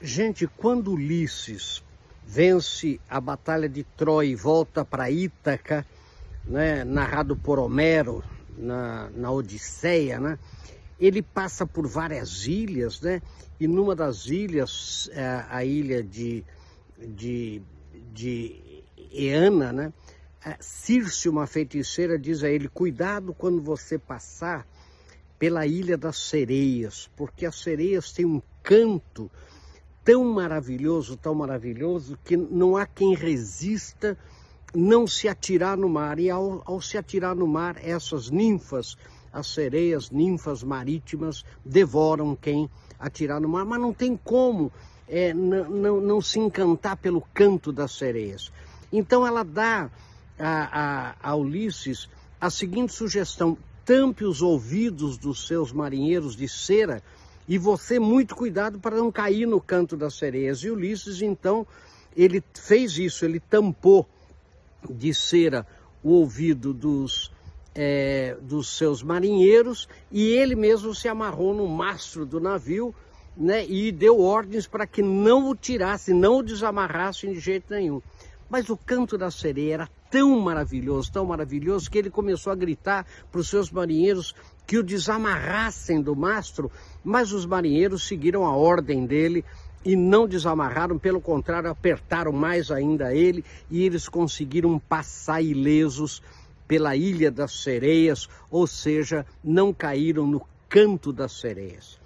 Gente, quando Ulisses vence a Batalha de Troia e volta para Ítaca, né, narrado por Homero na, na Odisseia, né, ele passa por várias ilhas, né, e numa das ilhas, é, a ilha de, de, de Eana, né, Circe, uma feiticeira, diz a ele: Cuidado quando você passar pela Ilha das Sereias, porque as sereias têm um canto tão maravilhoso, tão maravilhoso, que não há quem resista não se atirar no mar. E ao, ao se atirar no mar, essas ninfas, as sereias, ninfas marítimas, devoram quem atirar no mar. Mas não tem como é, não, se encantar pelo canto das sereias. Então ela dá a, a, a Ulisses a seguinte sugestão: tampe os ouvidos dos seus marinheiros de cera e você, muito cuidado para não cair no canto das sereias. E Ulisses, então, ele fez isso, ele tampou de cera o ouvido dos, é, dos seus marinheiros e ele mesmo se amarrou no mastro do navio né, e deu ordens para que não o tirassem, não o desamarrassem de jeito nenhum. Mas o canto da sereia era tão maravilhoso, tão maravilhoso, que ele começou a gritar para os seus marinheiros que o desamarrassem do mastro, mas os marinheiros seguiram a ordem dele e não desamarraram, pelo contrário, apertaram mais ainda ele e eles conseguiram passar ilesos pela Ilha das Sereias, ou seja, não caíram no canto das sereias.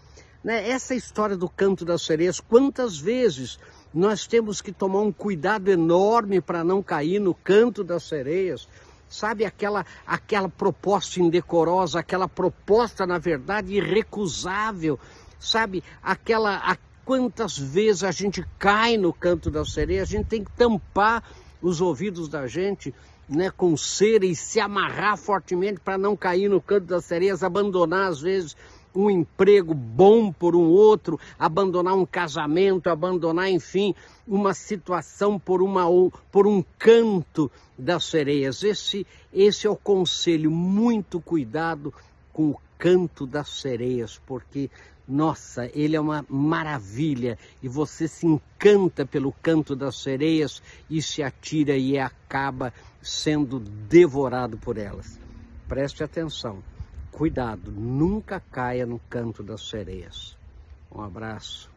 Né? Essa história do canto das sereias, quantas vezes nós temos que tomar um cuidado enorme para não cair no canto das sereias. Sabe aquela aquela proposta indecorosa, aquela proposta na verdade irrecusável, sabe? Aquela a, quantas vezes a gente cai no canto da sereia, a gente tem que tampar os ouvidos da gente, né, com cera e se amarrar fortemente para não cair no canto das sereias, abandonar às vezes um emprego bom por um outro, abandonar um casamento, abandonar, enfim, uma situação por, uma, por um canto das sereias. Esse, esse é o conselho, muito cuidado com o canto das sereias, porque, nossa, ele é uma maravilha e você se encanta pelo canto das sereias e se atira e acaba sendo devorado por elas. Preste atenção. Cuidado, nunca caia no canto das sereias. Um abraço.